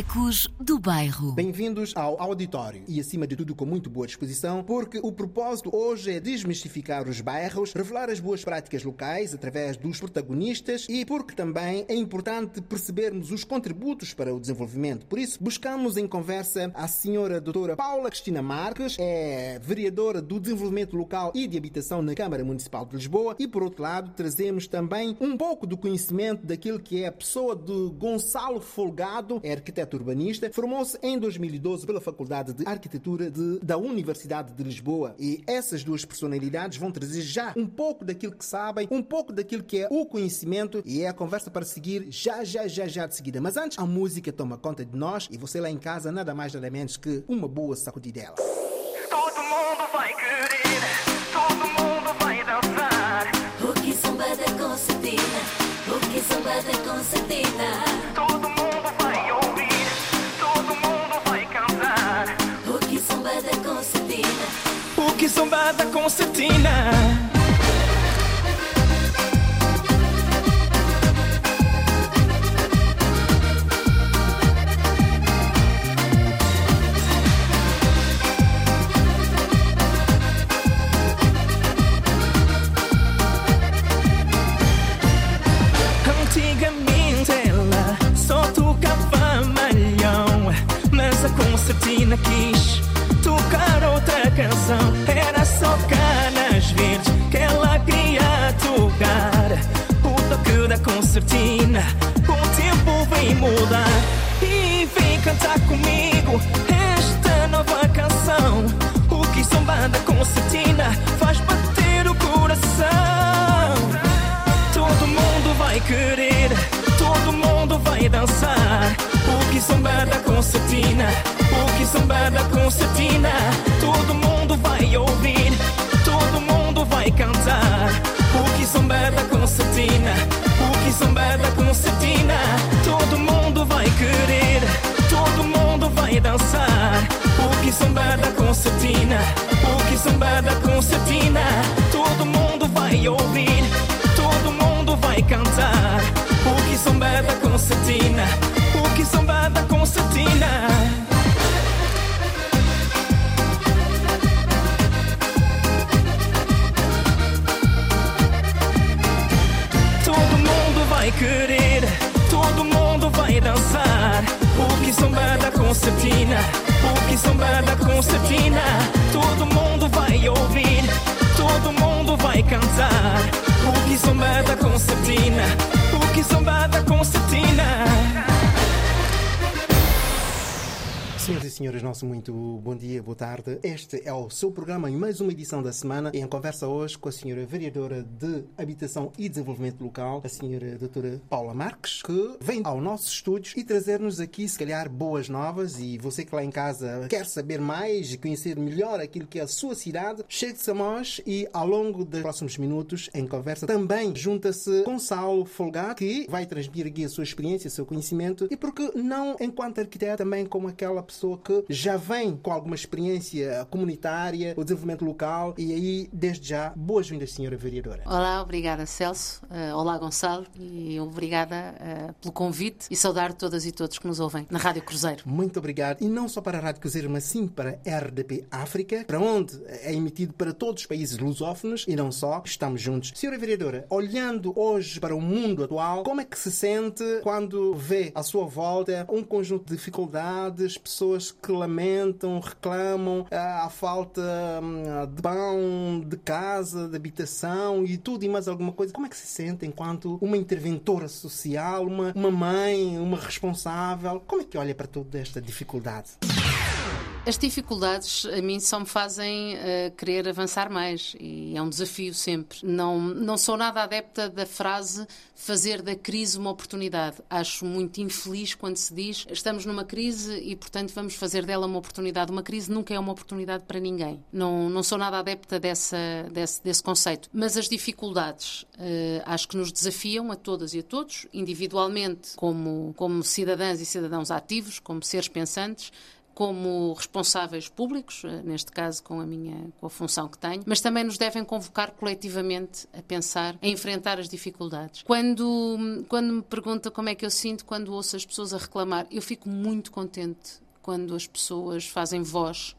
Ecos do Bairro. Bem-vindos ao auditório e, acima de tudo, com muito boa disposição, porque o propósito hoje é desmistificar os bairros, revelar as boas práticas locais através dos protagonistas e porque também é importante percebermos os contributos para o desenvolvimento. Por isso, buscamos em conversa a senhora doutora Paula Cristina Marques, é vereadora do Desenvolvimento Local e de Habitação na Câmara Municipal de Lisboa e, por outro lado, trazemos também um pouco do conhecimento daquilo que é a pessoa de Gonçalo Folgado, é arquiteto urbanista, formou-se em 2012 pela Faculdade de Arquitetura de, da Universidade de Lisboa. E essas duas personalidades vão trazer já um pouco daquilo que sabem, um pouco daquilo que é o conhecimento e é a conversa para seguir já, já, já, já de seguida. Mas antes, a música toma conta de nós e você lá em casa nada mais nada menos que uma boa sacudidela. Todo mundo vai querer, todo mundo vai dançar. O que samba da concertina, o que samba da concertina, que samba da concertina. Mudar e vem cantar comigo esta nova canção. O que samba da concertina faz bater o coração. Todo mundo vai querer, todo mundo vai dançar. O que samba da concertina, o que samba da concertina. Querer, todo mundo vai dançar. O que samba da concertina, o que samba da concertina. Todo mundo vai ouvir, todo mundo vai cantar. O que samba da concertina, o que samba da concertina. Senhoras e senhores, nosso muito bom dia, boa tarde. Este é o seu programa em mais uma edição da semana. Em conversa hoje com a senhora vereadora de Habitação e Desenvolvimento Local, a senhora doutora Paula Marques, que vem ao nossos estúdios e trazer-nos aqui, se calhar, boas novas. E você que lá em casa quer saber mais e conhecer melhor aquilo que é a sua cidade, chegue-se a nós e ao longo dos próximos minutos, em conversa, também junta-se Gonçalo Folgado, que vai transmitir aqui a sua experiência, o seu conhecimento e porque não enquanto arquiteto, também como aquela pessoa que já vem com alguma experiência comunitária, o desenvolvimento local e aí, desde já, boas-vindas, senhora vereadora. Olá, obrigada Celso. Eh, olá Gonçalo e obrigada eh, pelo convite e saudar todas e todos que nos ouvem na Rádio Cruzeiro. Muito obrigado. E não só para a Rádio Cruzeiro, mas sim para a RDP África, para onde é emitido para todos os países lusófonos e não só. Estamos juntos. Senhora vereadora, olhando hoje para o mundo atual, como é que se sente quando vê à sua volta um conjunto de dificuldades, pessoas que lamentam, reclamam a falta hum, de pão, de casa, de habitação e tudo e mais alguma coisa? Como é que se sente enquanto uma interventora social, uma, uma mãe, uma responsável? Como é que olha para toda esta dificuldade? As dificuldades a mim só me fazem eh, querer avançar mais e é um desafio sempre. Não, não sou nada adepta da frase fazer da crise uma oportunidade. Acho muito infeliz quando se diz estamos numa crise e, portanto, vamos fazer dela uma oportunidade. Uma crise nunca é uma oportunidade para ninguém. Não, não sou nada adepta dessa, desse, desse conceito. Mas as dificuldades eh, acho que nos desafiam a todas e a todos, individualmente, como, como cidadãs e cidadãos ativos, como seres pensantes como responsáveis públicos, eh, neste caso com a minha com a função que tenho, mas também nos devem convocar coletivamente a pensar, a enfrentar as dificuldades. Quando, quando me pergunta como é que eu sinto quando ouço as pessoas a reclamar, eu fico muito contente quando as pessoas fazem voz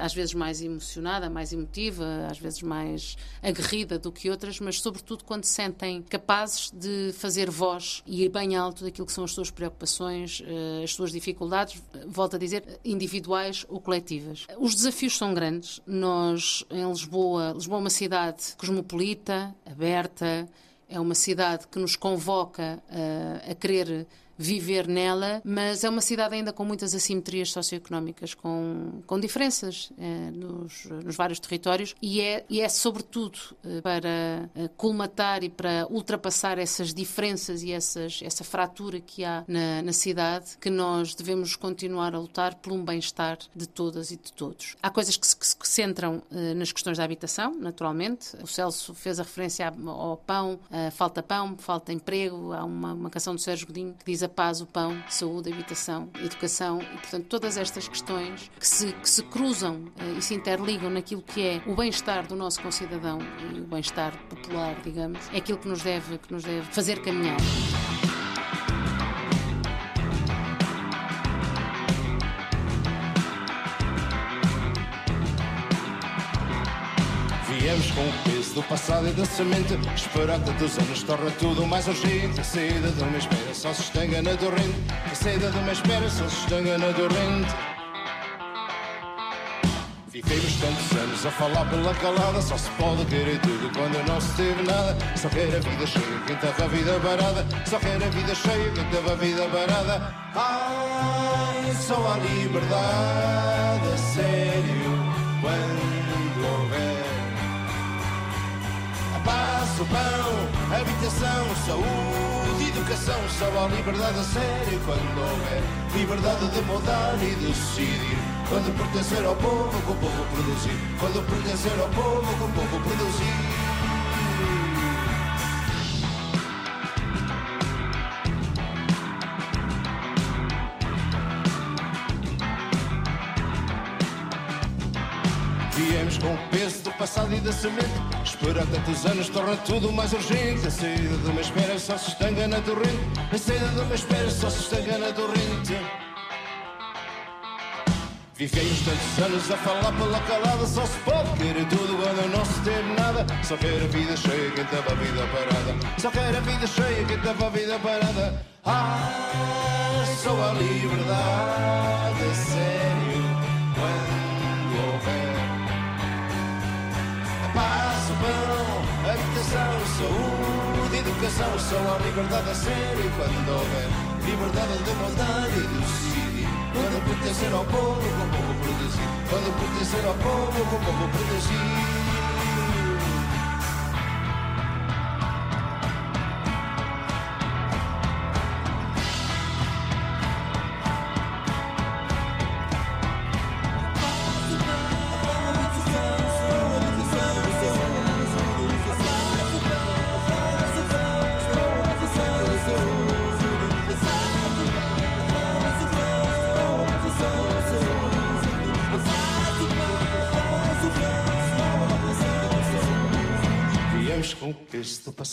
às vezes mais emocionada, mais emotiva, às vezes mais aguerrida do que outras, mas sobretudo quando se sentem capazes de fazer voz e ir bem alto daquilo que são as suas preocupações, eh, as suas dificuldades, volto a dizer, individuais ou coletivas. Os desafios são grandes. Nós, em Lisboa, Lisboa é uma cidade cosmopolita, aberta, é uma cidade que nos convoca a, eh, a querer viver nela, mas é uma cidade ainda com muitas assimetrias socioeconómicas, com, com diferenças eh, nos, nos, vários territórios e é, e é sobretudo eh, para eh, colmatar e para ultrapassar essas diferenças e essas, essa fratura que há na, na cidade que nós devemos continuar a lutar por um bem-estar de todas e de todos. Há coisas que se, que se centram nas questões da habitação, naturalmente. O Celso fez a referência ao pão, falta pão, falta emprego. Há uma, uma canção do Sérgio Godinho que diz a paz, o pão, saúde, habitação, educação e, portanto, todas estas questões que se, que se cruzam uh, e se interligam naquilo que é o bem-estar do nosso concidadão e o bem-estar popular, digamos, é aquilo que nos deve, que nos deve fazer caminhar. Viemos com o do passado e da semente. Esperar tantos anos torna tudo mais urgente. A saída de uma espera só se estenga na torrente. A saída de uma espera só se estenga na torrente. Vivemos tantos anos a falar pela calada. Só se pode querer tudo quando não se teve nada. Só quer a vida cheia quem teve a vida parada. Só quer a vida cheia quem teve a vida parada. Ai, só a liberdade, a sério. Quando paz, o pão, habitação, saúde, educação, a liberdade a sério quando houver liberdade de mudar e de decidir. Quando pertencer ao povo, com o povo produzir. Quando pertencer ao povo, com o povo produzir. Viemos com o peso do passado e da semente. Esperar tantos anos torna tudo mais urgente. A saída de uma espera só se estanga na torrente. A saída de uma espera só se estanga na torrente. Vivemos tantos anos a falar pela calada Só se pode querer tudo quando não se teve nada Só quer a vida cheia quem teve a vida parada Só quer a vida cheia quem teve a vida parada Ah, só a liberdade, sério saúde, educação, a liberdade a sério quando houver liberdade de maldade e de decidir. Quando pertencer ao povo, com o povo produzir. Quando pertencer ao povo, com o povo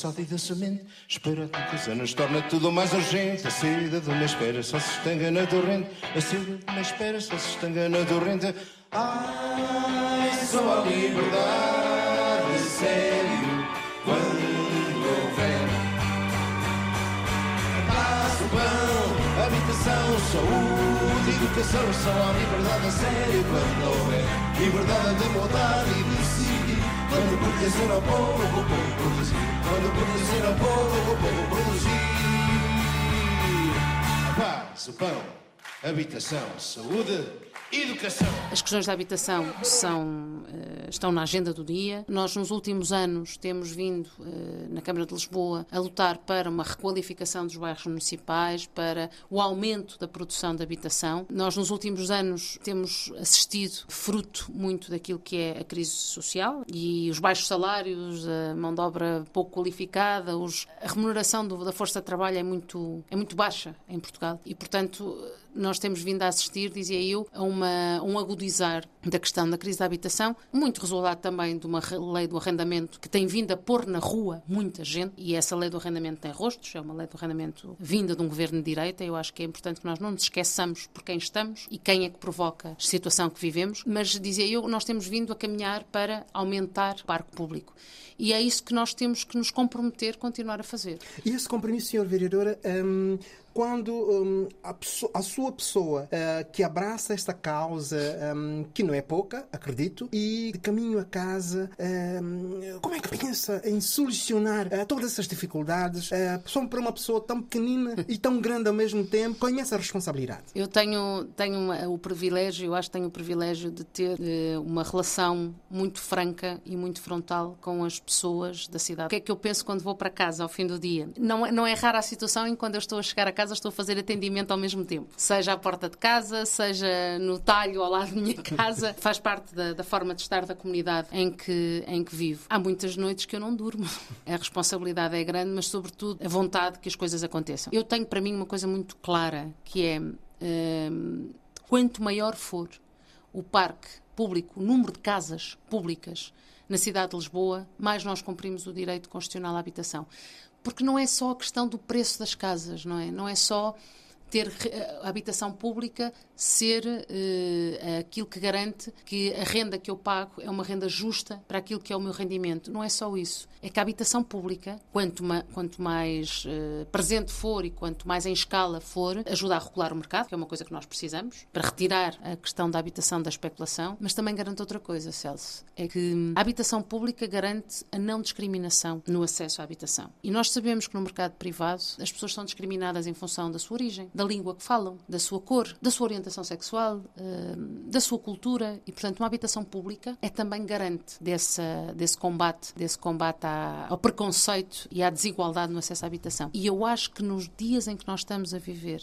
peso do passado e da semente. Espera tantos anos, torna tudo mais urgente. A saída de uma espera só se estanga na torrente. A saída de uma espera só se estanga na torrente. Ai, só a liberdade, sério, quando houver. Paz, o pão, habitação, saúde, educação. Só a liberdade, sério, quando houver. Liberdade de mudar e de. Quando pertencer ao povo, o povo produzir. Quando pertencer ao povo, o povo produzir. A paz, o pão, habitação, saúde, educação. As questões da habitação são, eh, estão na agenda do dia. Nós, nos últimos anos, temos vindo eh, na Câmara de Lisboa a lutar para uma requalificação dos bairros municipais, para o aumento da produção de habitação. Nós, nos últimos anos, temos assistido, fruto muito daquilo que é a crise social e os baixos salários, a mão de obra pouco qualificada, os, a remuneração do, da força de trabalho é muito, é muito baixa em Portugal e, portanto, nós temos vindo a assistir, dizia eu, a uma, um agudizar da questão da crise da habitação, muito resultado também de uma lei do arrendamento que tem vindo a pôr na rua muita gente, e essa lei do arrendamento tem rostos, é uma lei do arrendamento vinda de um governo de direita. Eu acho que é importante que nós não nos esqueçamos por quem estamos e quem é que provoca a situação que vivemos, mas dizia eu, nós temos vindo a caminhar para aumentar o parque público. E é isso que nós temos que nos comprometer, continuar a fazer. E esse compromisso, Sr. Vereadora, hum, quando hum, a, pessoa, a, sua pessoa uh, que abraça esta causa, um, que não é pouca, acredito, e de caminho a casa, um, como é que pensa em solucionar uh, todas essas dificuldades? Uh, só para uma pessoa tão pequenina e tão grande ao mesmo tempo, com essa responsabilidade. Eu tenho, tenho o privilégio, eu acho que tenho o privilégio de ter uma relação muito franca e muito frontal com as pessoas da cidade. O que é que eu penso quando vou para casa ao fim do dia? Não, é, não é rara a situação em quando eu estou a chegar a casa casa estou a fazer atendimento ao mesmo tempo. Seja à porta de casa, seja no talho ao lado da minha casa. Faz parte da, da, forma de estar da comunidade em que, em que vivo. Há muitas noites que eu não durmo. A responsabilidade é grande, mas sobretudo a vontade que as coisas aconteçam. Eu tenho para mim uma coisa muito clara, que é hum, quanto maior for o parque público, o número de casas públicas na cidade de Lisboa, mais nós cumprimos o direito constitucional à habitação porque não é só a questão do preço das casas, não é? Não é só ter a habitação pública ser uh, aquilo que garante que a renda que eu pago é uma renda justa para aquilo que é o meu rendimento. Não é só isso. É que a habitação pública, quanto, ma quanto mais uh, presente for e quanto mais em escala for, ajuda a regular o mercado, que é uma coisa que nós precisamos, para retirar a questão da habitação da especulação, mas também garante outra coisa, Celso. É que a habitação pública garante a não discriminação no acesso à habitação. E nós sabemos que no mercado privado as pessoas são discriminadas em função da sua origem, da língua que falam, da sua cor, da sua orientação sexual, uh, da sua cultura e, portanto, uma habitação pública é também garante dessa, desse combate, desse combate à, ao preconceito e à desigualdade no acesso à habitação. E eu acho que nos dias em que nós estamos a viver,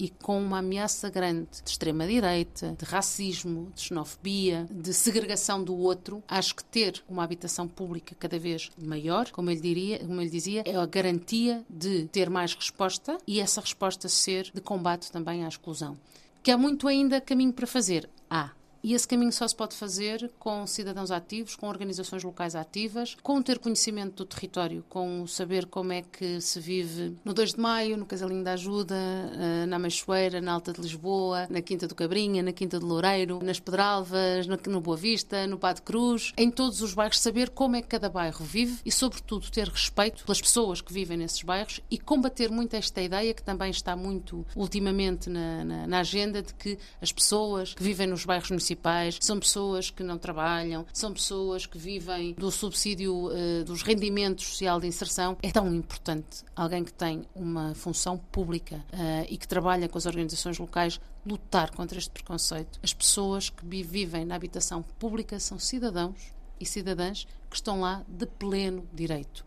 e com uma ameaça grande de extrema-direita, de racismo, de xenofobia, de segregação do outro, acho que ter uma habitação pública cada vez maior, como ele, diria, como ele dizia, é a garantia de ter mais resposta e essa resposta ser de combate também à exclusão. Que há muito ainda caminho para fazer. Há. E esse caminho só se pode fazer com cidadãos ativos, com organizações locais ativas, com ter conhecimento do território, com saber como é que se vive no 2 de Maio, no Casalinho da Ajuda, eh, na Meixoeira, na Alta de Lisboa, na Quinta do Cabrinha, na Quinta de Loureiro, nas Pedralvas, no Boa Vista, no Pado Cruz, em todos os bairros, saber como é que cada bairro vive e, sobretudo, ter respeito pelas pessoas que vivem nesses bairros e combater muito esta ideia que também está muito ultimamente na, na, na agenda de que as pessoas que vivem nos bairros municipais municipais, são pessoas que não trabalham, são pessoas que vivem do subsídio uh, dos rendimentos social de inserção. É tão importante alguém que tem uma função pública uh, e que trabalha com as organizações locais lutar contra este preconceito. As pessoas que vivem na habitação pública são cidadãos e cidadãs que estão lá de pleno direito.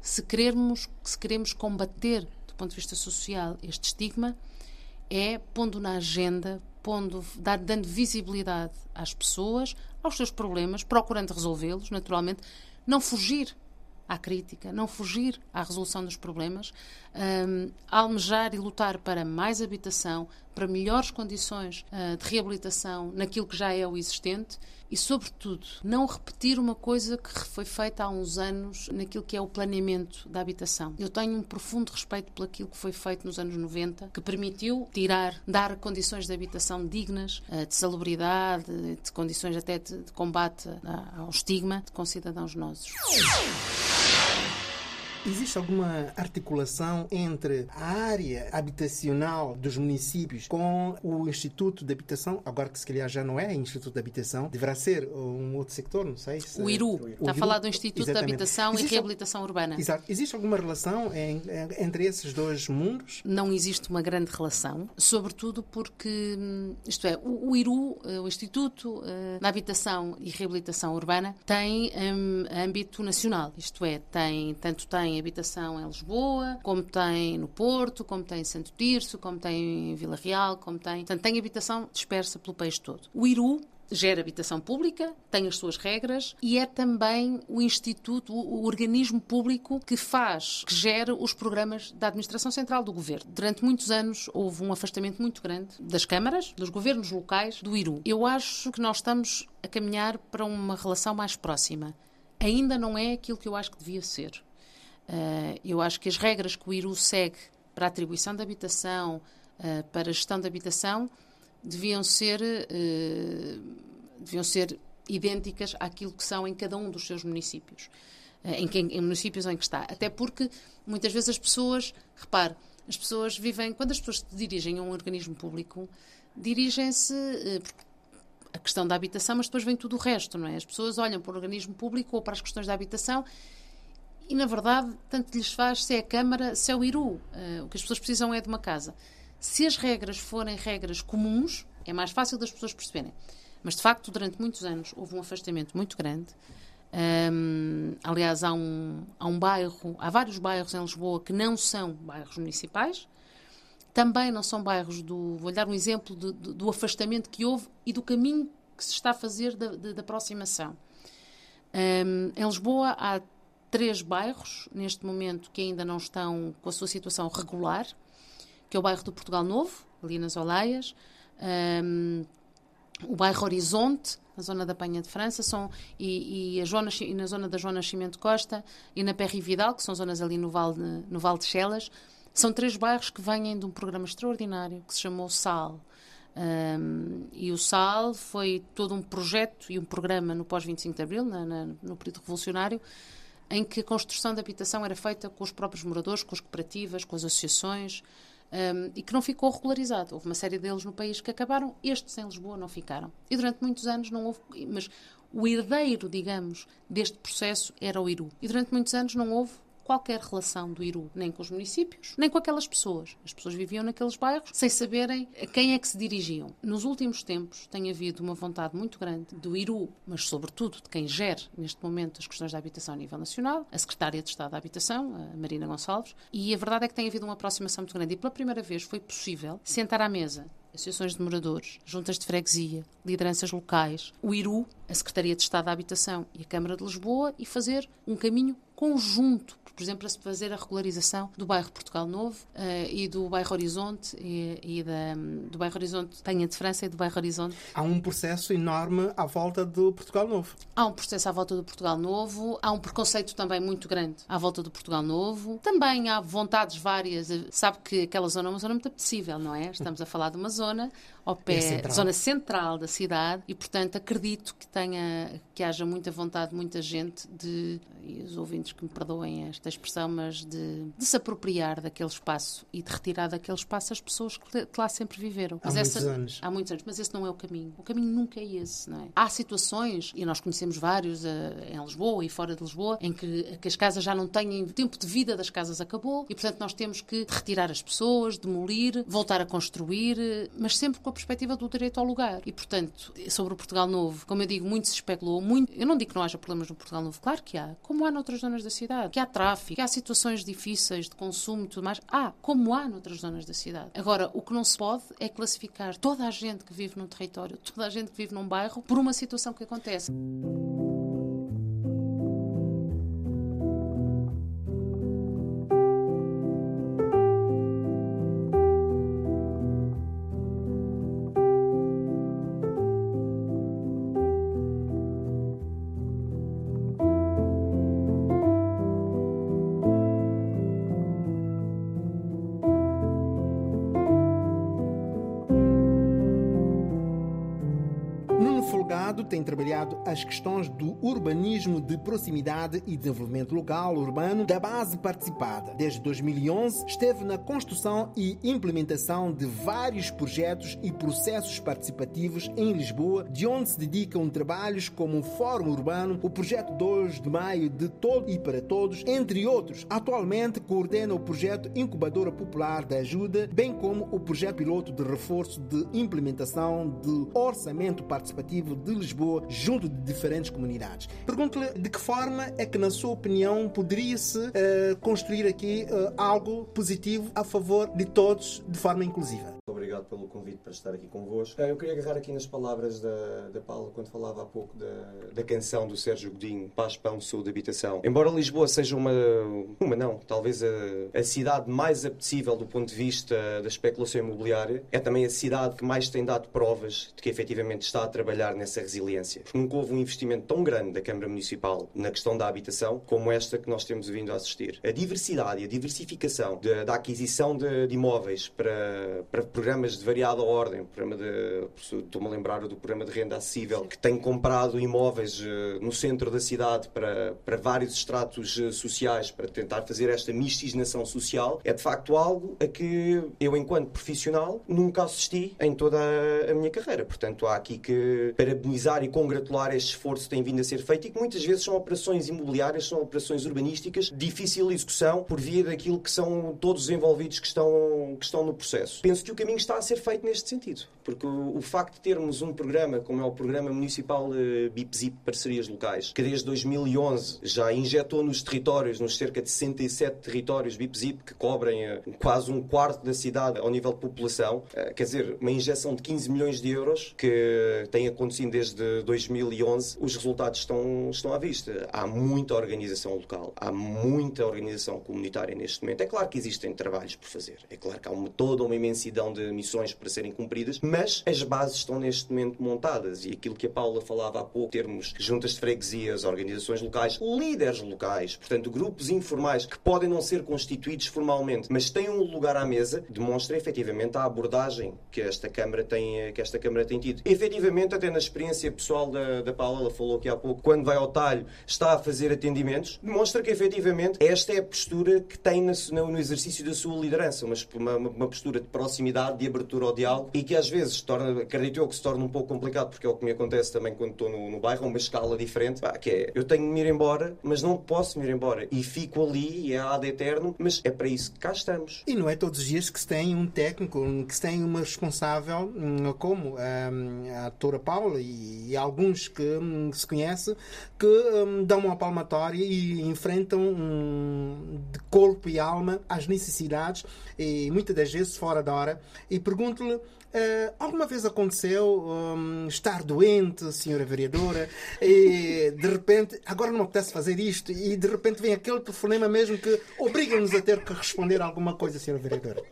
Se queremos, se queremos combater do ponto de vista social este estigma, é pondo na agenda pondo, dando visibilidade às pessoas, aos seus problemas, procurando resolvê-los, naturalmente, não fugir à crítica, não fugir à resolução dos problemas, um, almejar e lutar para mais habitação, para melhores condições uh, de reabilitação naquilo que já é o existente e, sobretudo, não repetir uma coisa que foi feita há uns anos naquilo que é o planeamento da habitação. Eu tenho um profundo respeito por aquilo que foi feito nos anos 90, que permitiu tirar, dar condições de habitação dignas, eh, de salubridade, de condições até de, combate ao estigma de concidadãos nossos. Existe alguma articulação entre a área habitacional dos municípios com o Instituto de Habitação? Agora que se calhar já não é Instituto de Habitação, deverá ser um outro sector, não sei. Se... O IRU. O Está a falar do Instituto Exatamente. de Habitação existe... e Reabilitação Urbana. Exato. Existe alguma relação em, entre esses dois mundos? Não existe uma grande relação, sobretudo porque, isto é, o, o IRU, eh, o Instituto uh, de Habitação e Reabilitação Urbana, tem um, âmbito nacional, isto é, tem, tanto tem habitação em Lisboa, como tem no Porto, como tem em Santo Tirso, como tem em Vila Real, como tem. Portanto, tem habitação dispersa pelo país todo. O IRU gera habitação pública, tem as suas regras e é também o instituto, o, organismo público que faz, que gera os programas da administração central do governo. Durante muitos anos houve um afastamento muito grande das câmaras, dos governos locais, do IRU. Eu acho que nós estamos a caminhar para uma relação mais próxima. Ainda não é aquilo que eu acho que devia ser. Uh, eu acho que as regras que o IRU segue para a atribuição de habitação, uh, para a gestão da habitação, deviam ser, uh, deviam ser idênticas àquilo que são em cada um dos seus municípios. Em, que, em municípios em que está. Até porque muitas vezes as pessoas, repare, as pessoas vivem, quando as pessoas se dirigem a um organismo público, dirigem-se a questão da habitação, mas depois vem tudo o resto, não é? As pessoas olham para o organismo público ou para as questões da habitação e, na verdade, tanto lhes faz se é a Câmara, se é o IRU. Uh, o que as pessoas precisam é de uma casa. Se as regras forem regras comuns, é mais fácil das pessoas perceberem. Mas, de facto, durante muitos anos houve um afastamento muito grande. Um, aliás, há um, há um bairro, há vários bairros em Lisboa que não são bairros municipais. Também não são bairros do. Vou-lhe dar um exemplo de, de, do afastamento que houve e do caminho que se está a fazer da, da aproximação. Um, em Lisboa há três bairros, neste momento, que ainda não estão com a sua situação regular, que é o bairro do Portugal Novo, ali nas Oleias, um, o bairro Horizonte, na zona da Penha de França, são, e, e, a Joana, e na zona da Joana Nascimento Costa e na Perry Vidal, que são zonas ali no Vale, no vale de Chelas, são três bairros que vêm de um programa extraordinário que se chamou SAL. Um, e o SAL foi todo um projeto e um programa no pós-25 de Abril, na, na, no período revolucionário, em que a construção da habitação era feita com os próprios moradores, com as cooperativas, com as associações, um, e que não ficou regularizado. Houve uma série deles no país que acabaram, estes em Lisboa não ficaram. E durante muitos anos não houve. Mas o herdeiro, digamos, deste processo era o Iru. E durante muitos anos não houve qualquer relação do Iru, nem com os municípios, nem com aquelas pessoas. As pessoas viviam naqueles bairros sem saberem a quem é que se dirigiam. Nos últimos tempos tem havido uma vontade muito grande do Iru, mas sobretudo de quem gere neste momento as questões da habitação a nível nacional, a Secretária de Estado da Habitação, a Marina Gonçalves, e a verdade é que tem havido uma aproximação muito grande. E pela primeira vez foi possível sentar à mesa associações de moradores, juntas de freguesia, lideranças locais, o IRU, a Secretaria de Estado da Habitação e a Câmara de Lisboa e fazer um caminho conjunto, por exemplo, para se fazer a regularização do bairro Portugal Novo uh, e do bairro Horizonte e, e da, do bairro Horizonte Penha de França e do bairro Horizonte. Há um processo enorme à volta do Portugal Novo. Há um processo à volta do Portugal Novo, há um preconceito também muito grande à volta do Portugal Novo. Também há vontades várias. Sabe que aquela zona é uma zona muito apetecível, não é? Estamos a falar de uma zona ao pé, é central. zona central da cidade e, portanto, acredito que tenha, que haja muita vontade, muita gente de, e os ouvintes que me perdoem esta expressão, mas de, de se apropriar daquele espaço e de retirar daquele espaço as pessoas que, que lá sempre viveram. Mas há essa, muitos anos. Há muitos anos, mas esse não é o caminho. O caminho nunca é esse, não é? Há situações, e nós conhecemos vários uh, em Lisboa e fora de Lisboa, em que, que as casas já não têm, o tempo de vida das casas acabou e, portanto, nós temos que retirar as pessoas, demolir, voltar a construir, mas sempre com a perspectiva do direito ao lugar. E, portanto, sobre o Portugal Novo, como eu digo, muito se especulou, muito. Eu não digo que não haja problemas no Portugal Novo, claro que há, como há noutras zonas da cidade, que há tráfico, há situações difíceis de consumo e tudo mais, há, como há noutras zonas da cidade. Agora, o que não se pode é classificar toda a gente que vive num território, toda a gente que vive num bairro, por uma situação que acontece. Trabalhado as questões do urbanismo de proximidade e desenvolvimento local urbano da base participada. Desde 2011, esteve na construção e implementação de vários projetos e processos participativos em Lisboa, de onde se dedicam trabalhos como o Fórum Urbano, o Projeto 2 de Maio de Todo e para Todos, entre outros. Atualmente coordena o projeto Incubadora Popular da Ajuda, bem como o projeto piloto de reforço de implementação do Orçamento Participativo de Lisboa, junto de diferentes comunidades. Pergunto-lhe de que forma é que, na sua opinião, poderia-se uh, construir aqui uh, algo positivo a favor de todos de forma inclusiva? Obrigado pelo convite para estar aqui convosco. Eu queria agarrar aqui nas palavras da, da Paula quando falava há pouco da, da canção do Sérgio Godinho, Paz, Pão, Saúde, Habitação. Embora Lisboa seja uma, uma não, talvez a, a cidade mais apetecível do ponto de vista da especulação imobiliária, é também a cidade que mais tem dado provas de que efetivamente está a trabalhar nessa resiliência. Nunca houve um investimento tão grande da Câmara Municipal na questão da habitação como esta que nós temos vindo a assistir. A diversidade e a diversificação de, da aquisição de, de imóveis para, para programas de variada ordem, programa de, estou-me a lembrar do programa de renda acessível, que tem comprado imóveis uh, no centro da cidade para, para vários estratos uh, sociais, para tentar fazer esta miscigenação social, é de facto algo a que eu, enquanto profissional, nunca assisti em toda a, a minha carreira. Portanto, há aqui que parabenizar e congratular este esforço que tem vindo a ser feito e que muitas vezes são operações imobiliárias, são operações urbanísticas, difícil execução por via daquilo que são todos os envolvidos que estão, que estão no processo. Penso que o caminho está a ser feito neste sentido, porque o, o facto de termos um programa como é o Programa Municipal uh, BIPZIP Parcerias Locais, que desde 2011 já injetou nos territórios, nos cerca de 67 territórios BIPZIP, que cobrem uh, quase um quarto da cidade ao nível de população, uh, quer dizer, uma injeção de 15 milhões de euros que tem acontecido desde 2011, os resultados estão, estão à vista. Há muita organização local, há muita organização comunitária neste momento. É claro que existem trabalhos por fazer, é claro que há uma, toda uma imensidão de missões para serem cumpridas, mas as bases estão neste momento montadas e aquilo que a Paula falava há pouco, termos juntas de freguesias, organizações locais, líderes locais, portanto, grupos informais que podem não ser constituídos formalmente, mas têm um lugar à mesa, demonstra efetivamente a abordagem que esta Câmara tem, que esta Câmara tem tido. Efetivamente, até na experiência pessoal da, da Paula, ela falou aqui há pouco, quando vai ao talho, está a fazer atendimentos, demonstra que efetivamente esta é a postura que tem no, no exercício da sua liderança, uma, uma, uma postura de proximidade, de abertura ao diálogo e que às vezes torna, acredito eu que se torna um pouco complicado, porque é o que me acontece também quando estou no, no bairro, a uma escala diferente, pá, que é eu tenho de me ir embora, mas não posso me ir embora e fico ali e é ad eterno, mas é para isso que cá estamos. E não é todos os dias que se tem um técnico, que se tem uma responsável como hum, a doutora Paula e, e alguns que se conhece que um, dão uma palmatória e enfrentam um, de corpo e alma as necessidades e muitas das vezes fora da hora e pergunto-lhe Uh, alguma vez aconteceu um, estar doente, senhora vereadora, e de repente, agora não me apetece fazer isto, e de repente vem aquele telefonema mesmo que obriga-nos a ter que responder alguma coisa, senhora vereadora?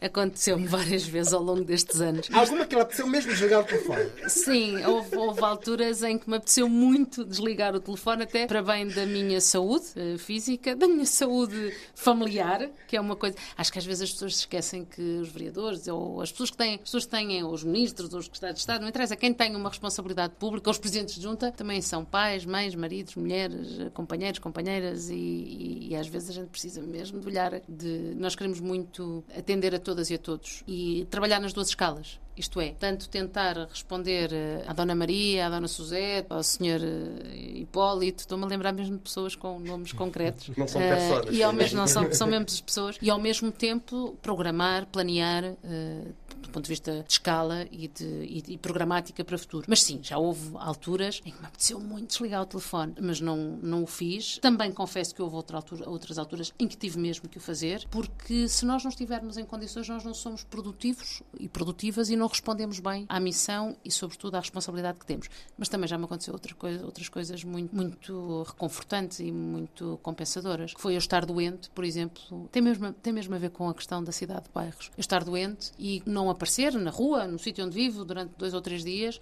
Aconteceu-me várias vezes ao longo destes anos. Alguma que ela apeteceu mesmo desligar o telefone? Sim, houve, houve, alturas em que me apeteceu muito desligar o telefone, até para bem da minha saúde uh, física, da minha saúde familiar, que é uma coisa. Acho que às vezes as pessoas se esquecem que os vereadores ou as pessoas que têm, pessoas que têm, ou os ministros, os secretários de Estado, não interessa, quem tem uma responsabilidade pública, os presidentes de junta, também são pais, mães, maridos, mulheres, companheiros, companheiras, e, e, e às vezes a gente precisa mesmo de olhar. De, nós queremos muito atender a todas e a todos e trabalhar nas duas escalas. Isto é, tanto tentar responder eh, à Dona Maria, à Dona Suzete, ao Sr. Eh, Hipólito, estou-me a lembrar mesmo de pessoas com nomes concretos. Não são pessoas. Uh, e ao mesmo, não são, são mesmo pessoas. E ao mesmo tempo programar, planear, uh, do ponto de vista de escala e, de, e, e, programática para o futuro. Mas sim, já houve alturas em que me apeteceu muito desligar o telefone, mas não, não o fiz. Também confesso que houve outra altura, outras alturas em que tive mesmo que o fazer, porque se nós não estivermos em condições, nós não somos produtivos e produtivas e não respondemos bem à missão e, sobretudo, à responsabilidade que temos. Mas também já me aconteceu outra coisa, outras coisas muito, muito reconfortantes e muito compensadoras, que foi eu estar doente, por exemplo, tem mesmo, tem mesmo a ver com a questão da cidade de bairros. Eu estar doente e não aparecer na rua, no sítio onde vivo, durante dois ou três dias,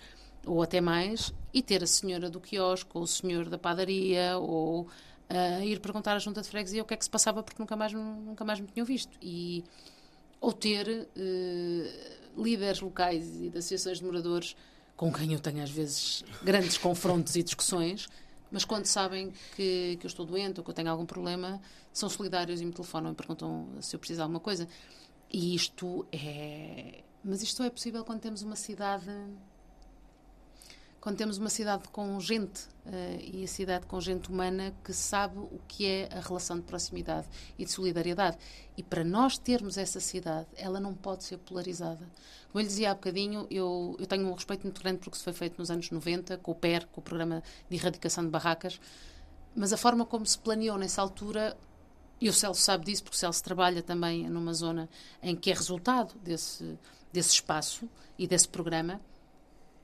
ou até mais, e ter a senhora do quiosque, ou o senhor da padaria, ou uh, ir perguntar à junta de freguesia o que é que se passava porque nunca mais, nunca mais me tinham visto. E, ou ter uh, líderes locais e de associações de moradores com quem eu tenho às vezes grandes confrontos e discussões, mas quando sabem que, que eu estou doente ou que eu tenho algum problema, são solidários e me telefonam e perguntam se eu preciso de alguma coisa. E isto é. Mas isto só é possível quando temos uma cidade. Quando temos uma cidade com gente uh, e a cidade com gente humana que sabe o que é a relação de proximidade e de solidariedade. E para nós termos essa cidade, ela não pode ser polarizada. Como eu lhe dizia há bocadinho, eu, eu tenho um respeito muito grande porque se foi feito nos anos 90, com o PER, com o Programa de Erradicação de Barracas, mas a forma como se planeou nessa altura e o Celso sabe disso, porque o Celso trabalha também numa zona em que é resultado desse, desse espaço e desse programa.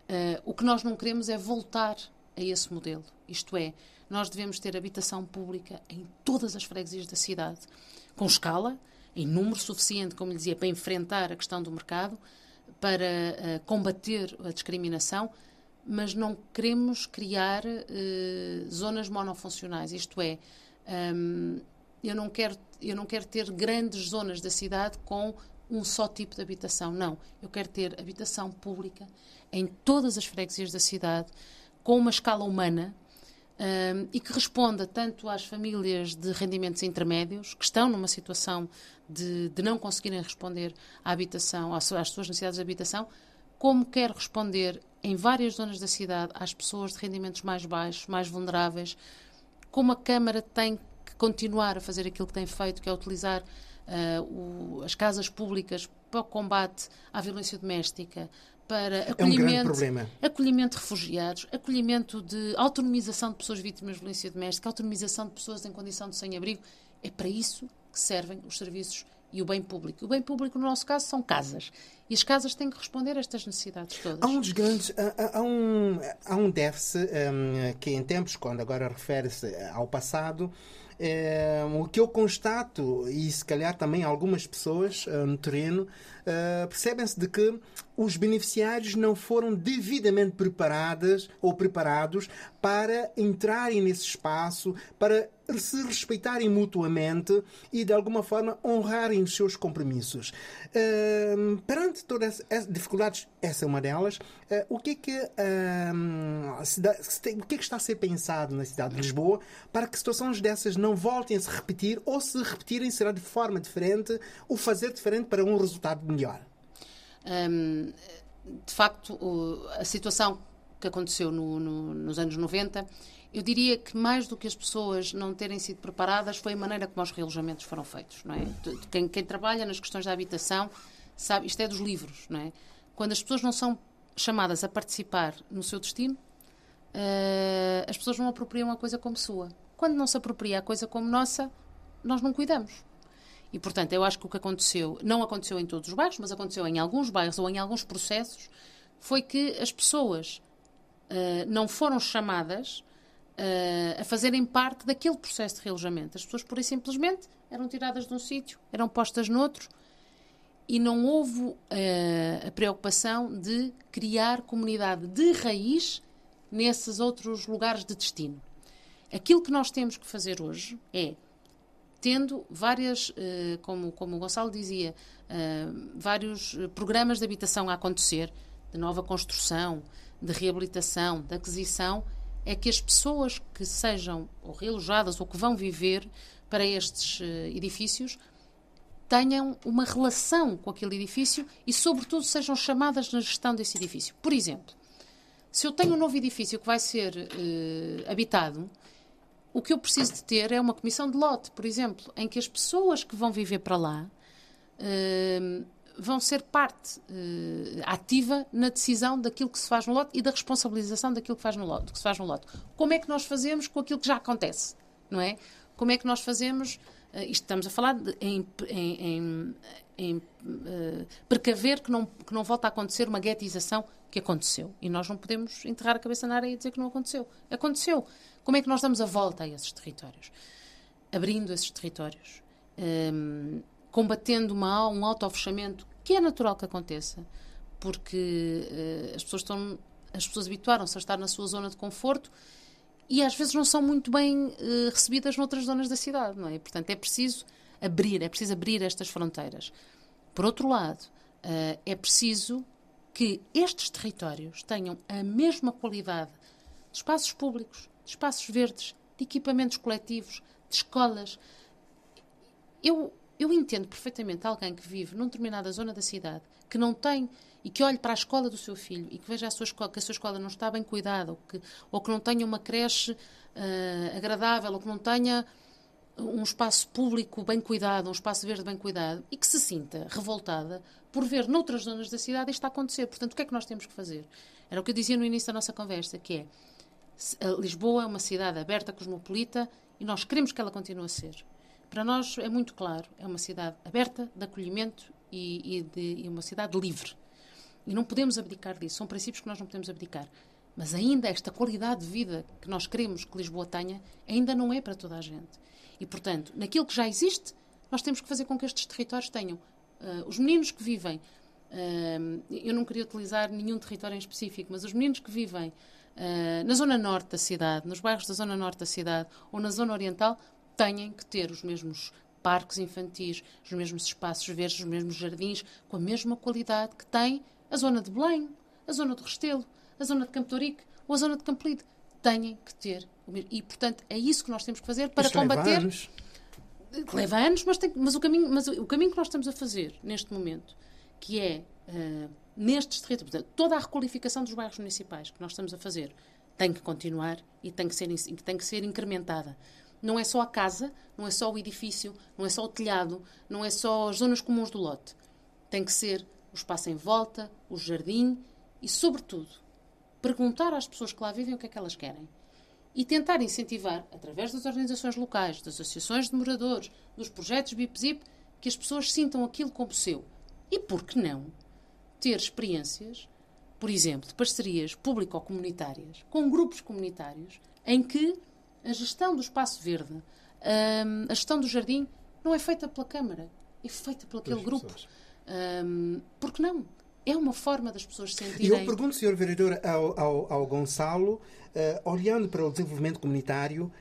Uh, o que nós não queremos é voltar a esse modelo. Isto é, nós devemos ter habitação pública em todas as freguesias da cidade, com escala, em número suficiente, como lhe dizia, para enfrentar a questão do mercado, para uh, combater a discriminação, mas não queremos criar uh, zonas monofuncionais. Isto é, um, eu, não quero, eu não quero ter grandes zonas da cidade com um só tipo de habitação. Não. Eu quero ter habitação pública em todas as freguesias da cidade, com uma escala humana, um, e que responda tanto às famílias de rendimentos intermédios, que estão numa situação de, de não conseguirem responder à habitação, às, às suas necessidades de habitação, como quer responder em várias zonas da cidade às pessoas de rendimentos mais baixos, mais vulneráveis, como a Câmara tem continuar a fazer aquilo que tem feito, que é utilizar uh, o, as casas públicas para o combate à violência doméstica, para acolhimento, é um acolhimento de refugiados, acolhimento de autonomização de pessoas vítimas de violência doméstica, autonomização de pessoas em condição de sem-abrigo. É para isso que servem os serviços e o bem público. O bem público, no nosso caso, são casas. E as casas têm que responder a estas necessidades todas. Há um. Há, há um, há um déficit um, que, em tempos, quando agora refere-se ao passado, é, o que eu constato, e se calhar também algumas pessoas uh, no terreno, uh, percebem-se de que os beneficiários não foram devidamente preparadas ou preparados para entrarem nesse espaço, para se respeitarem mutuamente e, de alguma forma, honrarem os seus compromissos. Uh, perante todas as dificuldades, essa é uma delas, uh, o, que é que, uh, o que é que está a ser pensado na cidade de Lisboa para que situações dessas não voltem a se repetir ou, se repetirem, será de forma diferente, o fazer diferente para um resultado melhor? Um, de facto, a situação que aconteceu no, no, nos anos 90 eu diria que mais do que as pessoas não terem sido preparadas foi a maneira como os realojamentos foram feitos, não é? Quem, quem trabalha nas questões da habitação sabe, isto é dos livros, não é? Quando as pessoas não são chamadas a participar no seu destino, uh, as pessoas não apropriam a coisa como sua. Quando não se apropria a coisa como nossa, nós não cuidamos. E, portanto, eu acho que o que aconteceu, não aconteceu em todos os bairros, mas aconteceu em alguns bairros ou em alguns processos, foi que as pessoas uh, não foram chamadas uh, a fazerem parte daquele processo de realojamento. As pessoas, pura e simplesmente, eram tiradas de um sítio, eram postas noutro e não houve uh, a preocupação de criar comunidade de raiz nesses outros lugares de destino. Aquilo que nós temos que fazer hoje é, tendo várias, uh, como, como o Gonçalo dizia, uh, vários programas de habitação a acontecer, de nova construção, de reabilitação, de aquisição, é que as pessoas que sejam ou realojadas ou que vão viver para estes uh, edifícios tenham uma relação com aquele edifício e, sobretudo, sejam chamadas na gestão desse edifício. Por exemplo, se eu tenho um novo edifício que vai ser habitado, o que eu preciso de ter é uma comissão de lote, por exemplo, em que as pessoas que vão viver para lá uh, vão ser parte uh, ativa na decisão daquilo que se faz no lote e da responsabilização daquilo que, faz no lote, que se faz no lote. Como é que nós fazemos com aquilo que já acontece, não é? Como é que nós fazemos, uh, isto estamos a falar de, em, em, em, uh, precaver que não, que não volta a acontecer uma guetização que aconteceu. E nós não podemos enterrar a cabeça na areia e dizer que não aconteceu. Aconteceu. Como é que nós damos a volta a esses territórios? Abrindo esses territórios. Um, combatendo uma, um autofechamento, que é natural que aconteça, porque uh, as pessoas estão as pessoas habituaram-se a estar na sua zona de conforto e às vezes não são muito bem uh, recebidas noutras zonas da cidade, não é? portanto, é preciso abrir, é preciso abrir estas fronteiras. Por outro lado, uh, é preciso que estes territórios tenham a mesma qualidade de espaços públicos, de espaços verdes, de equipamentos coletivos, de escolas. Eu eu entendo perfeitamente alguém que vive numa determinada zona da cidade, que não tem e que olhe para a escola do seu filho e que veja a sua escola, que a sua escola não está bem cuidada, ou que, ou que não tenha uma creche uh, agradável, ou que não tenha um espaço público bem cuidado, um espaço verde bem cuidado, e que se sinta revoltada por ver noutras zonas da cidade isto a acontecer. Portanto, o que é que nós temos que fazer? Era o que eu dizia no início da nossa conversa, que é Lisboa é uma cidade aberta, cosmopolita, e nós queremos que ela continue a ser Para nós é muito claro, é uma cidade aberta, de acolhimento e, e, de, e uma cidade livre. E não podemos abdicar disso, são princípios que nós não podemos abdicar. Mas ainda esta qualidade de vida que nós queremos que Lisboa tenha, ainda não é para toda a gente. E, portanto, naquilo que já existe, nós temos que fazer com que estes territórios tenham. Uh, os meninos que vivem, uh, eu não queria utilizar nenhum território em específico, mas os meninos que vivem uh, na zona norte da cidade, nos bairros da zona norte da cidade ou na zona oriental, têm que ter os mesmos parques infantis, os mesmos espaços verdes, os mesmos jardins, com a mesma qualidade que tem a zona de Belém, a zona do Restelo, a zona de Campo Torique ou a zona de Campolide. Têm que ter. E, portanto, é isso que nós temos que fazer para Isto combater. Anos. Leva anos, mas, tem, mas, o caminho, mas o caminho que nós estamos a fazer neste momento, que é uh, nestes territórios, toda a requalificação dos bairros municipais que nós estamos a fazer, tem que continuar e tem que ser, tem que ser incrementada. Não é só a casa, não é só o edifício, não é só o telhado, não é só as zonas comuns do lote. Tem que ser o espaço em volta, o jardim e, sobretudo, perguntar às pessoas que lá vivem o que é que elas querem e tentar incentivar, através das organizações locais, das associações de moradores, dos projetos BIP-ZIP, que as pessoas sintam aquilo como seu. E por que não ter experiências, por exemplo, de parcerias público-comunitárias com grupos comunitários em que a gestão do espaço verde, hum, a gestão do jardim, não é feita pela Câmara, é feita por aquele grupo. Um, por que não? É uma forma das pessoas sentirem. E eu pergunto, Sr. Vereador, ao, ao, ao Gonçalo, uh, olhando para o desenvolvimento comunitário,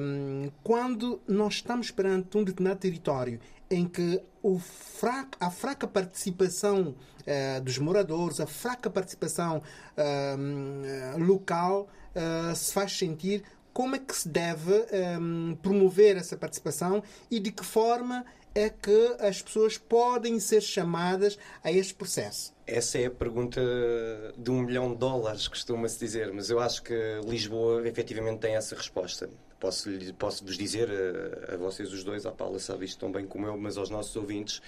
um, quando nós estamos perante um determinado território em que fraco, a fraca participação uh, dos moradores, a fraca participação uh, local uh, se faz sentir, como é que se deve um, promover essa participação e de que forma é que as pessoas podem ser chamadas a este processo? Essa é a pergunta de um milhão de dólares, costuma-se dizer, mas eu acho que Lisboa efetivamente tem essa resposta. Posso, posso vos dizer a, a vocês os dois, a Paula sabe isto tão bem como eu, mas aos nossos ouvintes,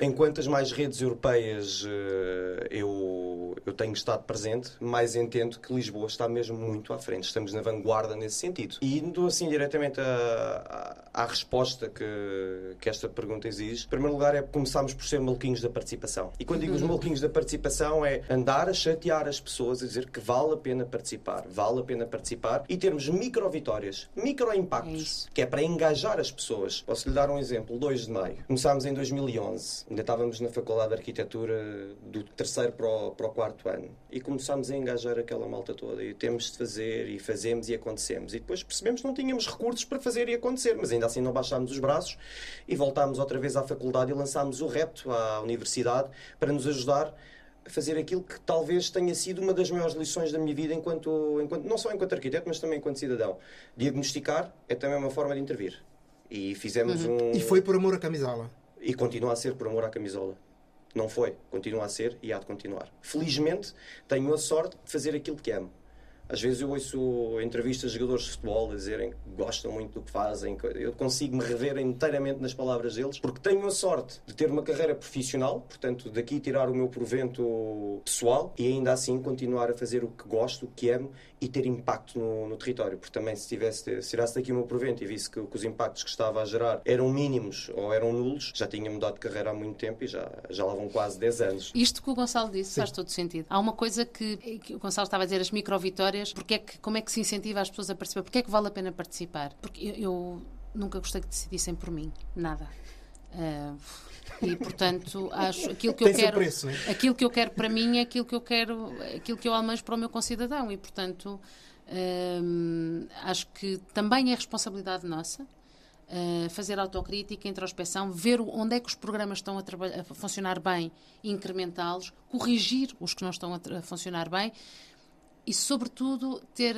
Enquanto as mais redes europeias eh, eu, eu tenho estado presente, mais entendo que Lisboa está mesmo muito à frente. Estamos na vanguarda nesse sentido. E indo assim diretamente à, à, à resposta que, que esta pergunta exige, em primeiro lugar é começarmos por ser maluquinhos da participação. E quando digo os maluquinhos da participação é andar a chatear as pessoas, a dizer que vale a pena participar, vale a pena participar e termos micro-vitórias, micro-impactos, é que é para engajar as pessoas. Posso lhe dar um exemplo. 2 de maio. Começámos em 2011 ainda estávamos na Faculdade de Arquitetura do terceiro para o, para o quarto ano e começámos a engajar aquela malta toda e temos de fazer e fazemos e acontecemos. E depois percebemos que não tínhamos recursos para fazer e acontecer, mas ainda assim não baixámos os braços e voltámos outra vez à faculdade e lançámos o repto à universidade para nos ajudar a fazer aquilo que talvez tenha sido uma das maiores lições da minha vida enquanto, enquanto não só enquanto arquiteto, mas também enquanto cidadão. Diagnosticar é também uma forma de intervir. E fizemos uhum. um. E foi por amor à camisola. E continua a ser por amor à camisola. Não foi, continua a ser e há de continuar. Felizmente, tenho a sorte de fazer aquilo que amo. Às vezes eu ouço entrevistas de jogadores de futebol a dizerem que gostam muito do que fazem. Eu consigo me rever inteiramente nas palavras deles, porque tenho a sorte de ter uma carreira profissional, portanto, daqui tirar o meu provento pessoal e ainda assim continuar a fazer o que gosto, o que amo e ter impacto no, no território. Porque também, se, tivesse, se tirasse daqui o meu provento e visse que, que, os impactos que estava a gerar eram mínimos ou eram nulos, já tinha mudado de carreira há muito tempo e já, já lá vão quase 10 anos. Isto que o Gonçalo disse Sim. faz todo sentido. Há uma coisa que, que o Gonçalo estava a dizer, as micro-vitórias porque é que, como é que se incentiva as pessoas a participar? Porque é que vale a pena participar? Porque eu, eu nunca gostei que decidissem por mim, nada. Uh, e portanto acho aquilo que eu quero preço, é? aquilo que eu quero para mim é aquilo que eu quero aquilo que eu almejo para o meu concidadão e portanto uh, acho que também é responsabilidade nossa uh, fazer autocrítica, introspeção, ver onde é que os programas estão a, a funcionar bem incrementá-los, corrigir os que não estão a, a funcionar bem e, sobretudo, ter.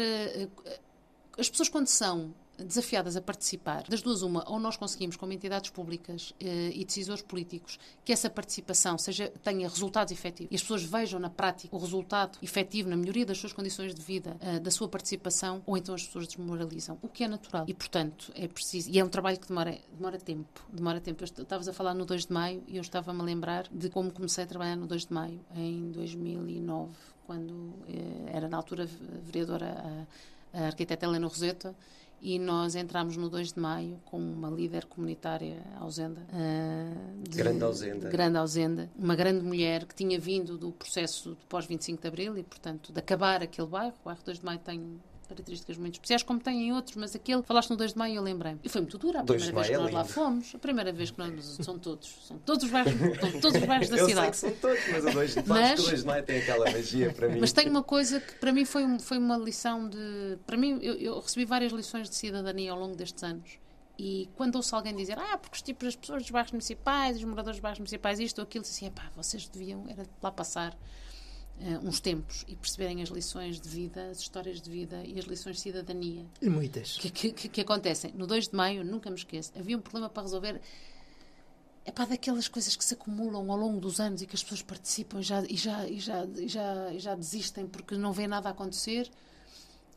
As pessoas, quando são desafiadas a participar, das duas uma, ou nós conseguimos, como entidades públicas eh, e decisores políticos, que essa participação seja, tenha resultados efetivos e as pessoas vejam na prática o resultado efetivo na melhoria das suas condições de vida, eh, da sua participação, ou então as pessoas desmoralizam, o que é natural. E, portanto, é preciso, e é um trabalho que demora, demora tempo, demora tempo. Estavas a falar no 2 de maio e eu estava-me a lembrar de como comecei a trabalhar no 2 de maio, em 2009, quando eh, era na altura vereadora a, a arquiteta Helena Roseta, e nós entramos no 2 de maio com uma líder comunitária ausenda. ah, de- Grande ausenda. Grande ausenda. Uma grande mulher que tinha vindo do processo do pós-25 de Abril e, portanto, de acabar aquele bairro. O bairro 2 de maio tem características muito especiais, como em outros, mas aquele, falaste no 2 de maio, eu lembrei-me. E foi muito dura a 2 de primeira vez que é nós lá lindo. fomos. A primeira vez que nós. São todos. São todos os bairros, todos os bairros da Eu sei cidade. que são todos, mas o 2 de Mas- mas... 2 de maio tem aquela magia para mim. Mas tem uma coisa que para mim foi, foi uma lição de. Para mim, eu, eu recebi várias lições de cidadania ao longo destes anos. E quando ouço alguém dizer, ah, porque os tipos, as pessoas dos bairros municipais, os moradores dos bairros municipais, isto ou aquilo, assim, pá, vocês deviam, era lá passar eh, uns tempos e perceberem as lições de vida, as histórias de vida e as lições de cidadania E muitas. que, que, que- acontecem. No 2 de maio, nunca me esqueço, havia um problema para resolver. É pá, daquelas coisas que se acumulam ao longo dos anos e que as pessoas participam e já, e já, e já, e já, e já desistem porque não vê nada acontecer.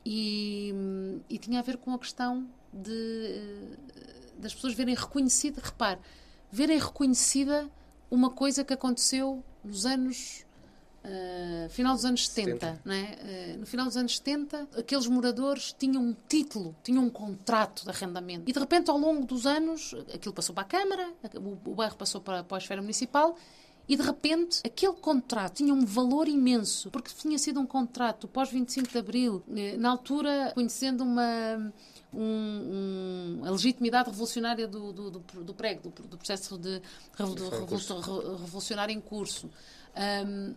E, e tinha a ver com a questão de, eh, das pessoas verem reconhecida, repare, verem reconhecida uma coisa que aconteceu nos anos Uh, final dos anos 70, 70. não é? Uh, no final dos anos 70, aqueles moradores tinham um título, tinham um contrato de arrendamento. E de repente, ao longo dos anos, aquilo passou para a Câmara, o, o bairro passou para, para a esfera municipal. E de repente, aquele contrato tinha um valor imenso, porque tinha sido um contrato pós-25 de Abril, eh, na altura, conhecendo uma, um- um- a legitimidade revolucionária do, do, do, do prego, do, do processo de curso. revolução- revolucionário em curso. Um,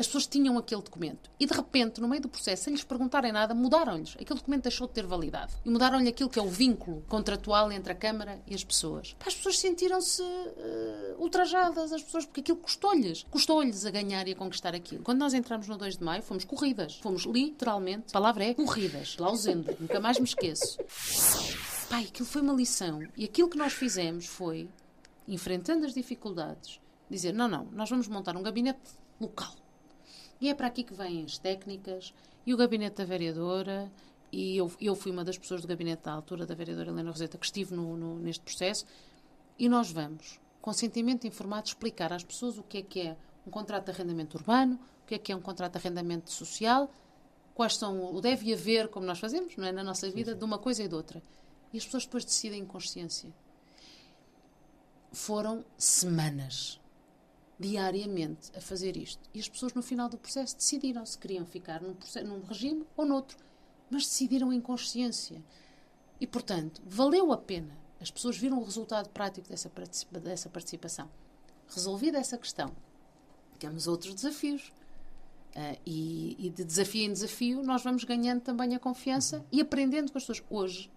as pessoas tinham aquele documento e de repente, no meio do processo, sem lhes perguntarem nada, mudaram-lhes. Aquele documento deixou de ter validade e mudaram-lhe aquilo que é o vínculo contratual entre a Câmara e as pessoas. As pessoas sentiram-se eh, ultrajadas, as pessoas, porque aquilo custou-lhes. Custou-lhes a ganhar e a conquistar aquilo. Quando nós entramos no 2 de maio, fomos corridas. Fomos literalmente, a palavra é corridas, lausendo, nunca mais me esqueço. Pai, aquilo foi uma lição. E aquilo que nós fizemos foi, enfrentando as dificuldades, dizer: não, não, nós vamos montar um gabinete local. E é para aqui que vêm as técnicas e o gabinete da vereadora. E eu, eu fui uma das pessoas do gabinete da altura da vereadora Helena Roseta que estive no, no- neste processo. E nós vamos, com sentimento informado, explicar às pessoas o que é que é um contrato de arrendamento urbano, o que é que é um contrato de arrendamento social, quais são o deve haver, como nós fazemos, não é, na nossa vida, de uma coisa e de outra. E as pessoas depois decidem em consciência. Foram semanas, diariamente, a fazer isto. E as pessoas, no final do processo, decidiram se queriam ficar num, num regime ou noutro. Mas decidiram em consciência. E, portanto, valeu a pena. As pessoas viram o resultado prático dessa, participa- dessa participação. Resolvida essa questão, temos outros desafios. Ah, e, e de desafio em desafio, nós vamos ganhando também a confiança e aprendendo com as pessoas. Hoje,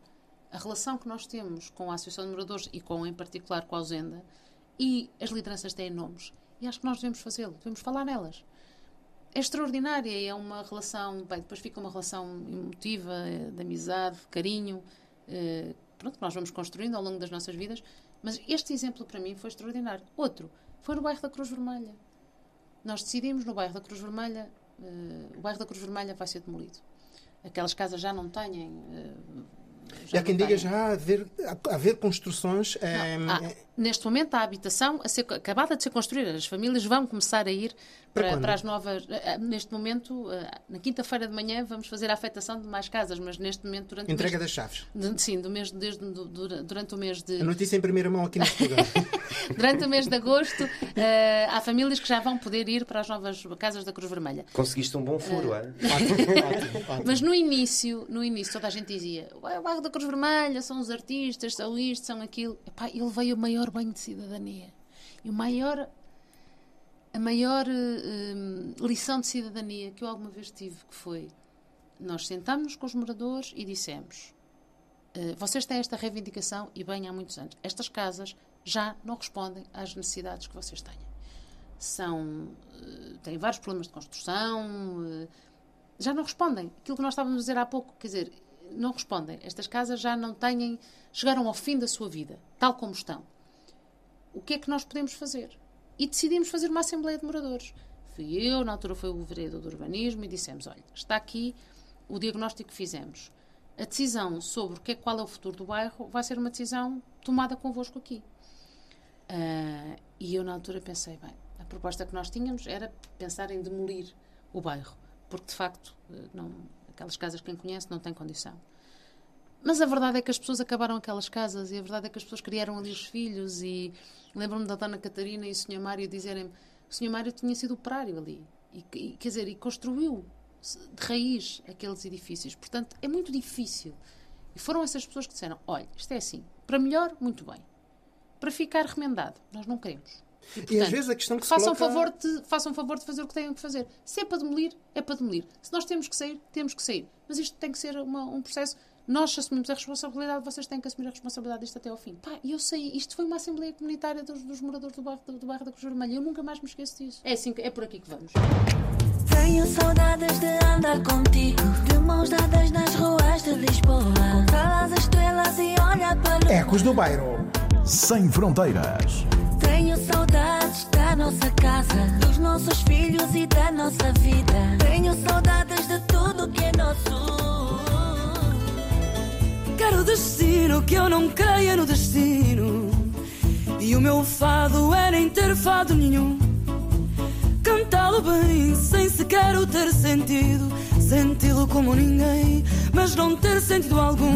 a relação que nós temos com a Associação de Moradores e com, em particular, com a Ausenda, e as lideranças têm nomes. E acho que nós devemos fazê-lo, devemos falar nelas. É extraordinária, é uma relação, bem, depois fica uma relação emotiva, eh, de amizade, de carinho, eh, pronto, que nós vamos construindo ao longo das nossas vidas. Mas este exemplo para mim foi extraordinário. Outro, foi no bairro da Cruz Vermelha. Nós decidimos no bairro da Cruz Vermelha, eh, o bairro da Cruz Vermelha vai ser demolido. Aquelas casas já não têm. eh, E há quem diga já haver, haver construções. eh, Ah, neste momento, a habitação a ser, acabada de ser construída. As famílias vão começar a ir Para para, para as novas. ah, Neste momento, ah, na quinta-feira de manhã, vamos fazer a afetação de mais casas, mas neste momento, durante entrega o mês, das chaves. de- sim, do mês, desde, do- dura- durante o mês de. A notícia em primeira mão aqui neste programa. Durante o mês de agosto, ah, há famílias que já vão poder ir para as novas casas da Cruz Vermelha. Conseguiste um bom furo, é? ótimo, ótimo. Mas no início, no início, toda a gente dizia: "Ué, o bairro da Cruz Vermelha são os artistas, são isto, são aquilo. Epá, ele veio o maior banho de cidadania. E o maior, a maior eh, lição de cidadania que eu alguma vez tive, que foi: nós sentámos com os moradores e dissemos: eh, vocês têm esta reivindicação e bem há muitos anos. Estas casas já não respondem às necessidades que vocês têm. São, eh, têm vários problemas de construção, eh, já não respondem. Aquilo que nós estávamos a dizer há pouco, quer dizer, não respondem. Estas casas já não têm, chegaram ao fim da sua vida, tal como estão. O que é que nós podemos fazer? E decidimos fazer uma Assembleia de Moradores. Fui eu, na altura foi o vereador do urbanismo, e dissemos: olha, está aqui o diagnóstico que fizemos. A decisão sobre o que é, qual é o futuro do bairro vai ser uma decisão tomada convosco aqui. Ah, e eu, na altura, pensei: bem, a proposta que nós tínhamos era pensar em demolir o bairro, porque de facto, eh, não, aquelas casas, quem conhece, não tem condição. Mas a verdade é que as pessoas acabaram aquelas casas e a verdade é que as pessoas criaram ali os filhos e lembro-me da Dona Catarina e o Sr. Mário dizerem o Sr. Mário tinha sido operário ali e, e, quer dizer, e construiu de raiz aqueles edifícios. Portanto, é muito difícil. E foram essas pessoas que disseram: olha, isto é assim, para melhor, muito bem. Para ficar remendado, nós não queremos. E, portanto, e às vezes a questão que se façam, coloca... favor de, façam favor de fazer o que têm que fazer. Se é para demolir, é para demolir. Se nós temos que sair, temos que sair. Mas isto tem que ser uma, um processo. Nós assumimos a responsabilidade, vocês têm que assumir a responsabilidade disto até ao fim. Pá, e eu sei, isto foi uma Assembleia Comunitária dos, dos moradores do bairro, do, do bairro da Cruz Vermelha. Eu nunca mais me esqueço disso. É, assim, é por aqui que vamos. Tenho saudades de andar contigo, de mãos dadas nas ruas de Lisboa. Contar as estrelas e olhar para Ecos do Bairro. Sem fronteiras. Tenho saudades da nossa casa, dos nossos filhos e da nossa vida. Tenho saudades de tudo que é nosso. Quero destino que eu não creia no destino. E o meu fado é nem ter fado nenhum. Cantá-lo bem, sem sequer o ter sentido. Senti-lo como ninguém, mas não ter sentido algum.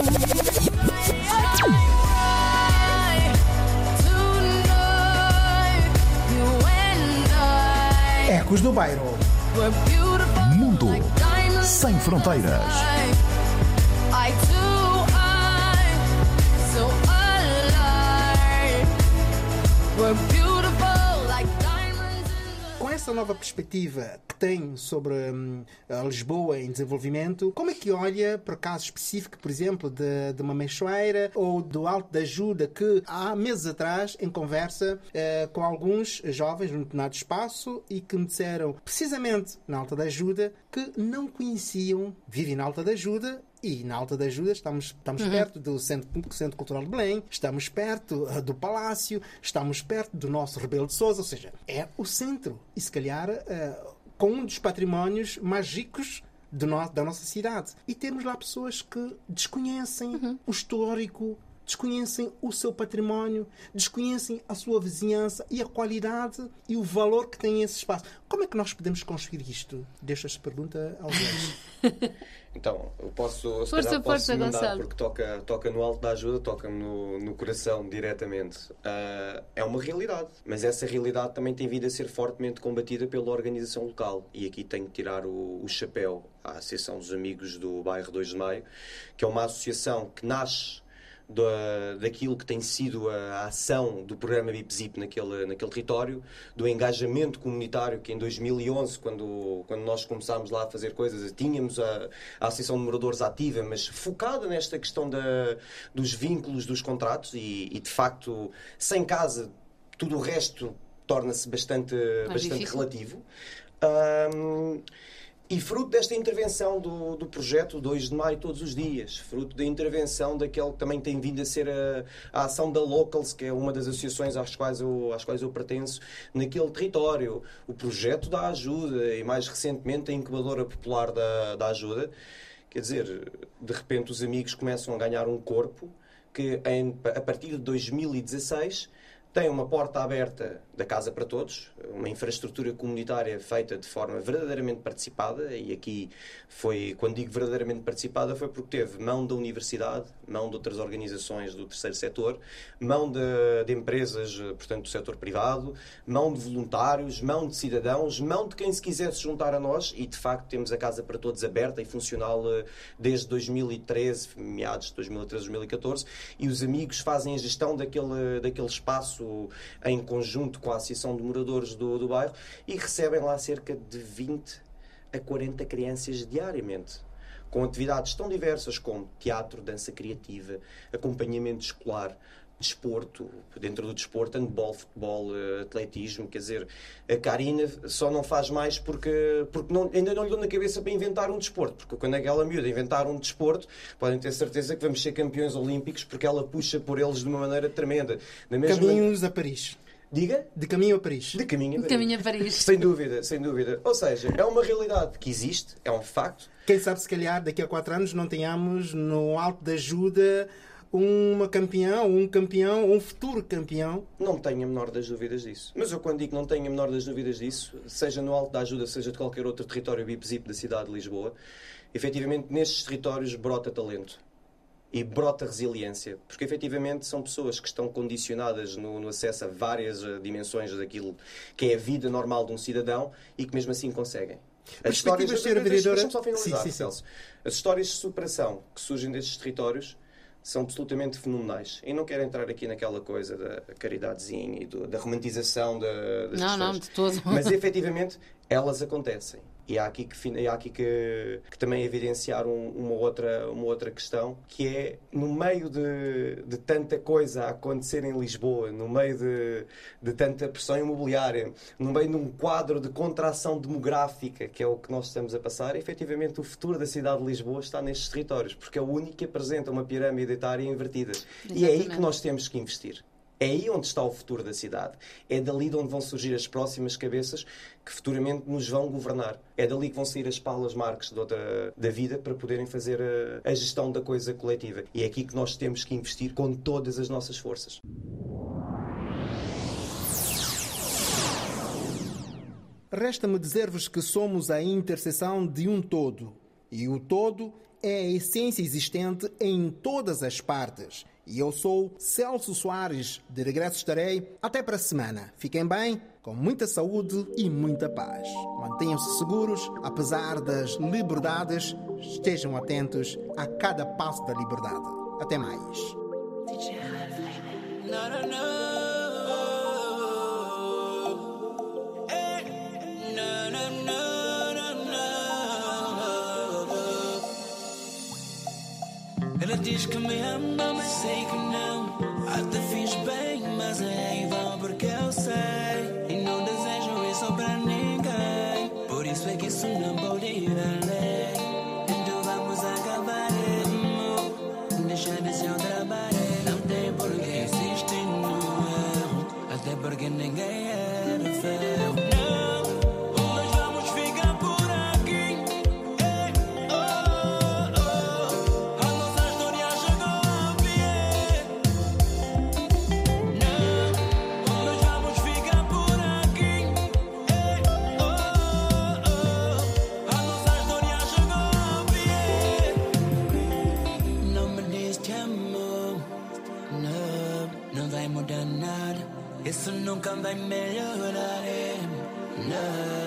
Ecos do Bairro. Mundo sem fronteiras. Com essa nova perspectiva que tem sobre hum, Lisboa em desenvolvimento, como é que olha para caso específico, por exemplo, de, de uma Meixoeira ou do Alto da Ajuda, que há meses atrás, em conversa eh, com alguns jovens num determinado espaço e que me disseram, precisamente na Alta da Ajuda, que não conheciam, vivem na Alta da Ajuda e na Alta da Ajuda estamos, estamos perto do Centro, Centro Cultural de Belém, estamos perto uh, do Palácio, estamos perto do nosso Rebelo de Sousa, ou seja, é o centro. E se calhar uh, com um dos patrimónios mais ricos no, da nossa cidade. E temos lá pessoas que desconhecem o histórico, desconhecem o seu património, desconhecem a sua vizinhança e a qualidade e o valor que tem esse espaço. Como é que nós podemos construir isto? Deixo esta pergunta aos dois. Então, eu posso, se Força, calhar posso força, emendar, Gonçalo. porque toca, toca no alto da ajuda, toca-me no, no coração diretamente. Ah, é uma realidade, mas essa realidade também tem vindo a ser fortemente combatida pela organização local. E aqui tenho que tirar o, o chapéu à Associação dos Amigos do Bairro 2 de Maio, que é uma associação que nasce da, daquilo que tem sido a, ação do programa BIPZIP naquele, naquele território, do engajamento comunitário que em 2011, quando, quando nós começámos lá a fazer coisas, tínhamos a, a Associação de Moradores ativa, mas focada nesta questão da, dos vínculos dos contratos e, e, de facto, sem casa, tudo o resto torna-se bastante, bastante difícil. relativo. Ahm, e fruto desta intervenção do, do projeto 2 de Maio todos os dias, fruto da intervenção daquele que também tem vindo a ser a, a ação da Locals, que é uma das associações às quais, eu, às quais eu pertenço, naquele território, o projeto da ajuda e mais recentemente a incubadora popular da, da ajuda. Quer dizer, de repente os amigos começam a ganhar um corpo que em- a partir de 2016 tem uma porta aberta da Casa para Todos, uma infraestrutura comunitária feita de forma verdadeiramente participada, e aqui foi, quando digo verdadeiramente participada, foi porque teve mão da universidade, mão de outras organizações do terceiro setor, mão de, de empresas, portanto, do setor privado, mão de voluntários, mão de cidadãos, mão de quem se quisesse juntar a nós, e de facto temos a Casa para Todos aberta e funcional eh, desde 2013, meados de 2013, 2014, e os amigos fazem a gestão daquele, daquele espaço em conjunto com Associação de Moradores do, do bairro e recebem lá cerca de 20 a 40 crianças diariamente. Com atividades tão diversas como teatro, dança criativa, acompanhamento escolar, desporto, dentro do desporto, handball, futebol, eh, atletismo, quer dizer, a Karina só não faz mais porque, porque não- ainda não lhe deu na cabeça para inventar um desporto, porque quando aquela miúda inventar um desporto, podem ter certeza que vamos ser campeões olímpicos porque ela puxa por eles de uma maneira tremenda. Da mesma... Caminhos a Paris. Diga? De caminho a Paris. De caminho a Paris. Caminho a Paris. Sem dúvida, sem dúvida. Ou seja, é uma realidade que existe, é um facto. Quem sabe se calhar daqui a quatro anos não tenhamos no alto da ajuda uma campeã, um campeão, um futuro campeão. Não tenho a menor das dúvidas disso. Mas eu quando digo não tenho a menor das dúvidas disso, seja no Alto da Ajuda, seja de qualquer outro território BIP-ZIP da cidade de Lisboa, efetivamente nestes territórios brota talento. E brota resiliência, porque efetivamente são pessoas que estão condicionadas no, no, acesso a várias eh, dimensões daquilo que é a vida normal de um cidadão e que mesmo assim conseguem. As histórias de ser vereadora... sim, sim, sim. As histórias de superação que surgem destes territórios são absolutamente fenomenais. E não quero entrar aqui naquela coisa da caridadezinha e do, da romantização da, das Não, questões. não, de todo. Mas efetivamente elas acontecem. E há aqui que, há aqui que, que também evidenciar um, uma, outra, uma outra questão, que é, no meio de, de tanta coisa a acontecer em Lisboa, no meio de, de tanta pressão imobiliária, no meio de um quadro de contração demográfica, que é o que nós estamos a passar, efetivamente o futuro da cidade de Lisboa está nestes territórios, porque é o único que apresenta uma pirâmide etária invertida. Exatamente. E é aí que nós temos que investir. É aí onde está o futuro da cidade. É dali de onde vão surgir as próximas cabeças que futuramente nos vão governar. É dali que vão sair as palas marques outra, da vida para poderem fazer a, a gestão da coisa coletiva. E é aqui que nós temos que investir com todas as nossas forças. Resta-me dizer-vos que somos a interseção de um todo. E o todo é a essência existente em todas as partes. E eu sou Celso Soares. De regresso estarei até para a semana. Fiquem bem, com muita saúde e muita paz. Mantenham-se seguros, apesar das liberdades. Estejam atentos a cada passo da liberdade. Até mais. Diz que me ama, mas sei que não. Até fiz bem, mas é em vão porque eu sei. E não desejo isso para ninguém. Por isso é que isso não pode ir além. Então vamos acabar, amor. Deixa de ser o trabalho. Não tem por que no erro. Até porque ninguém é de ferro. Isso nunca vai melhorar, não. Vamos